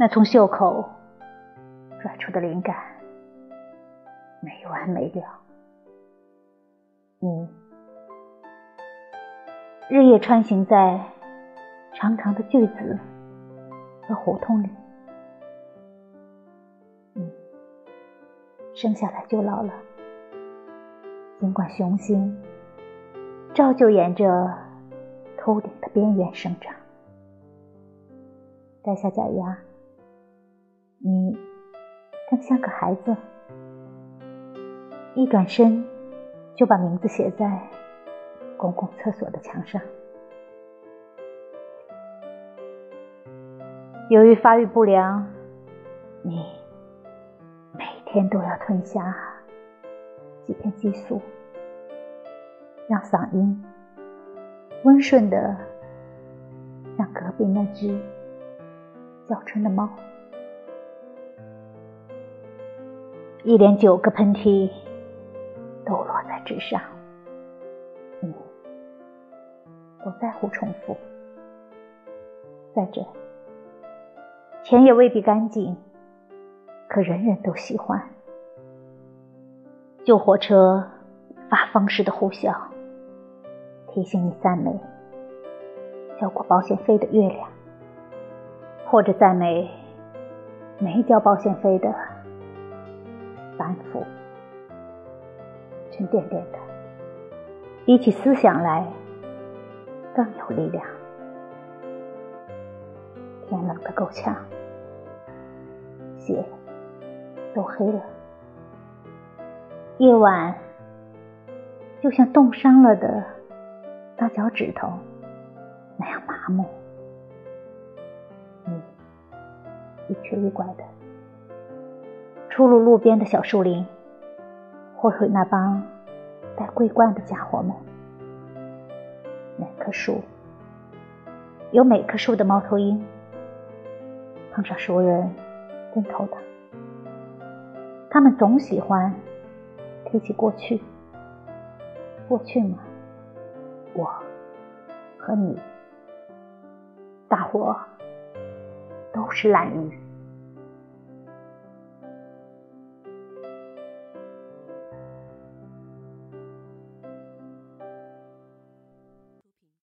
那从袖口拽出的灵感没完没了。你日夜穿行在长长的句子和胡同里，你生下来就老了，尽管雄心照旧沿着头顶的边缘生长。摘下假牙，你更像个孩子。一转身，就把名字写在公共厕所的墙上。由于发育不良，你每天都要吞下几片激素，让嗓音温顺的像隔壁那只。叫春的猫，一连九个喷嚏都落在纸上，你不在乎重复。再者，钱也未必干净，可人人都喜欢。救火车发疯似的呼啸，提醒你赞美交过保险费的月亮。或者赞美没交保险费的反复，沉甸甸的，比起思想来更有力量。天冷的够呛，血都黑了，夜晚就像冻伤了的大脚趾头那样麻木。你一瘸一拐的出入路边的小树林，或回那帮戴桂冠的家伙们。每棵树有每棵树的猫头鹰，碰上熟人真头疼。他们总喜欢提起过去，过去嘛，我和你，大伙。都是懒鱼。